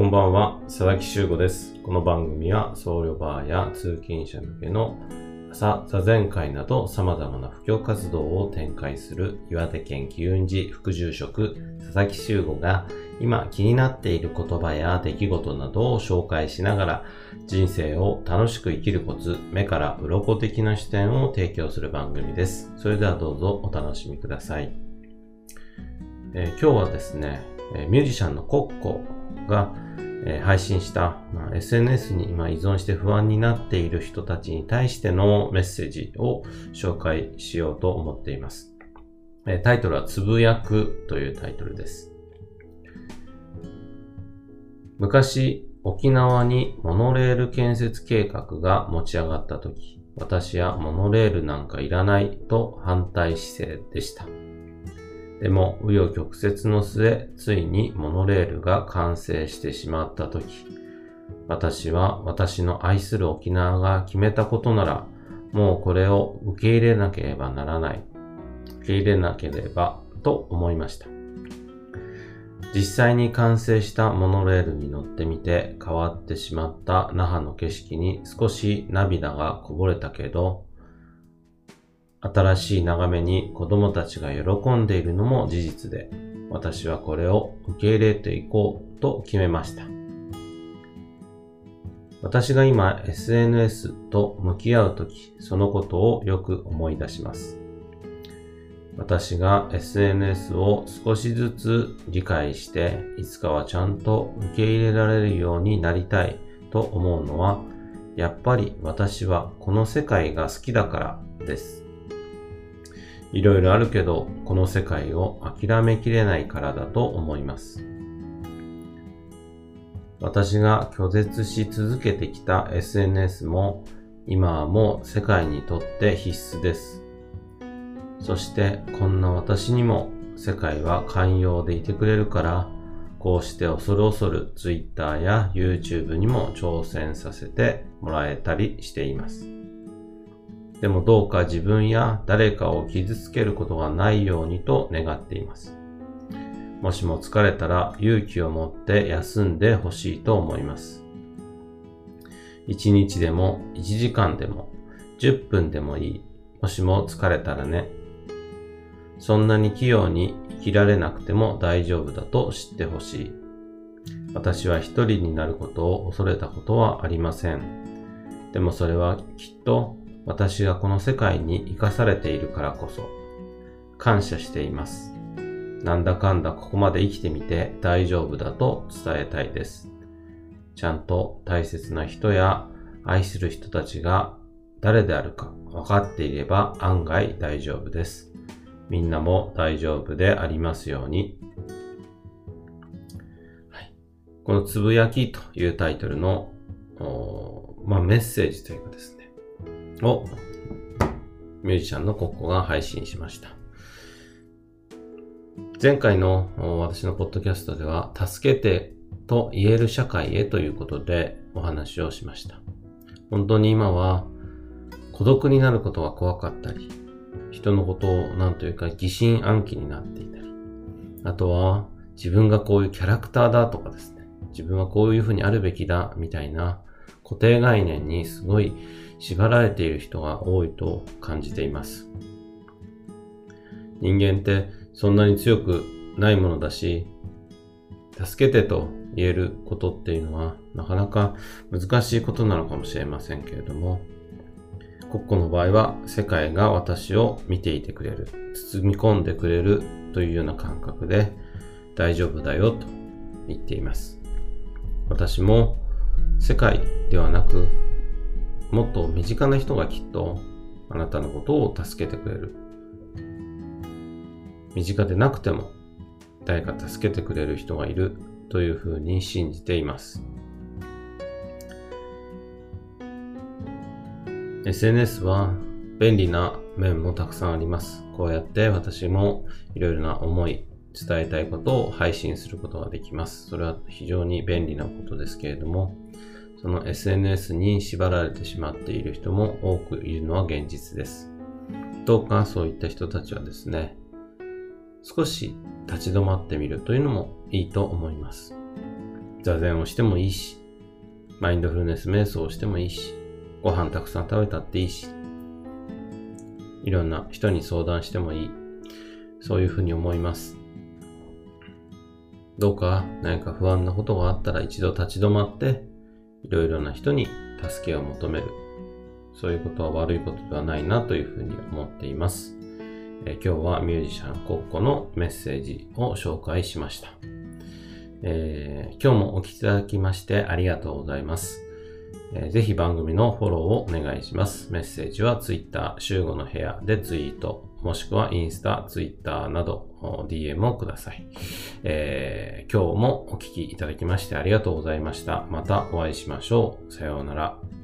こんばんは、佐々木修吾です。この番組は僧侶バーや通勤者向けの朝座禅会など様々な布教活動を展開する岩手県機運寺副住職佐々木修吾が今気になっている言葉や出来事などを紹介しながら人生を楽しく生きるコツ、目から鱗的な視点を提供する番組です。それではどうぞお楽しみください。えー今日はですね、えミュージシャンのコッコが、え配信した、ま SNS に今依存して不安になっている人たちに対してのメッセージを紹介しようと思っています。えタイトルはつぶやくというタイトルです。昔、沖縄にモノレール建設計画が持ち上がった時、私はモノレールなんかいらないと反対姿勢でした。でも、紆余曲折の末、ついにモノレールが完成してしまったとき、私は私の愛する沖縄が決めたことなら、もうこれを受け入れなければならない。受け入れなければと思いました。実際に完成したモノレールに乗ってみて変わってしまった那覇の景色に少し涙がこぼれたけど、新しい眺めに子供たちが喜んでいるのも事実で、私はこれを受け入れていこうと決めました。私が今 SNS と向き合うとき、そのことをよく思い出します。私が SNS を少しずつ理解して、いつかはちゃんと受け入れられるようになりたいと思うのは、やっぱり私はこの世界が好きだからです。いろいろあるけど、この世界を諦めきれないからだと思います。私が拒絶し続けてきた SNS も、今はもう世界にとって必須です。そして、こんな私にも世界は寛容でいてくれるから、こうして恐る恐る Twitter や YouTube にも挑戦させてもらえたりしています。でもどうか自分や誰かを傷つけることがないようにと願っています。もしも疲れたら勇気を持って休んでほしいと思います。1日でも1時間でも10分でもいい。もしも疲れたらね。そんなに器用に生きられなくても大丈夫だと知ってほしい。私は一人になることを恐れたことはありません。でもそれはきっと私がこの世界に生かされているからこそ、感謝しています。なんだかんだここまで生きてみて大丈夫だと伝えたいです。ちゃんと大切な人や愛する人たちが誰であるか分かっていれば案外大丈夫です。みんなも大丈夫でありますように。はい、このつぶやきというタイトルの、まあ、メッセージというかですね、をミュージシャンのコッコが配信しました。前回の私のポッドキャストでは、助けてと言える社会へということでお話をしました。本当に今は孤独になることが怖かったり、人のことをなんというか疑心暗鬼になっていたり、あとは自分がこういうキャラクターだとかですね、自分はこういうふうにあるべきだみたいな固定概念にすごい縛られている人が多いと感じています。人間ってそんなに強くないものだし、助けてと言えることっていうのはなかなか難しいことなのかもしれませんけれども、コッコの場合は世界が私を見ていてくれる、包み込んでくれるというような感覚で大丈夫だよと言っています。私も世界ではなくもっと身近な人がきっとあなたのことを助けてくれる。身近でなくても誰か助けてくれる人がいるというふうに信じています。SNS は便利な面もたくさんあります。こうやって私もいろいろな思い、伝えたいことを配信することができます。それは非常に便利なことですけれども、その SNS に縛られてしまっている人も多くいるのは現実です。どうかそういった人たちはですね、少し立ち止まってみるというのもいいと思います。座禅をしてもいいし、マインドフルネス瞑想をしてもいいし、ご飯たくさん食べたっていいし、いろんな人に相談してもいい。そういうふうに思います。どうか何か不安なことがあったら一度立ち止まって、いろいろな人に助けを求める。そういうことは悪いことではないなというふうに思っています。え今日はミュージシャンコッコのメッセージを紹介しました。えー、今日もお聴きいただきましてありがとうございます。ぜひ番組のフォローをお願いします。メッセージは Twitter、週5の部屋でツイート、もしくはインスタ、ツイッターなど DM をください、えー、今日もお聴きいただきましてありがとうございました。またお会いしましょう。さようなら。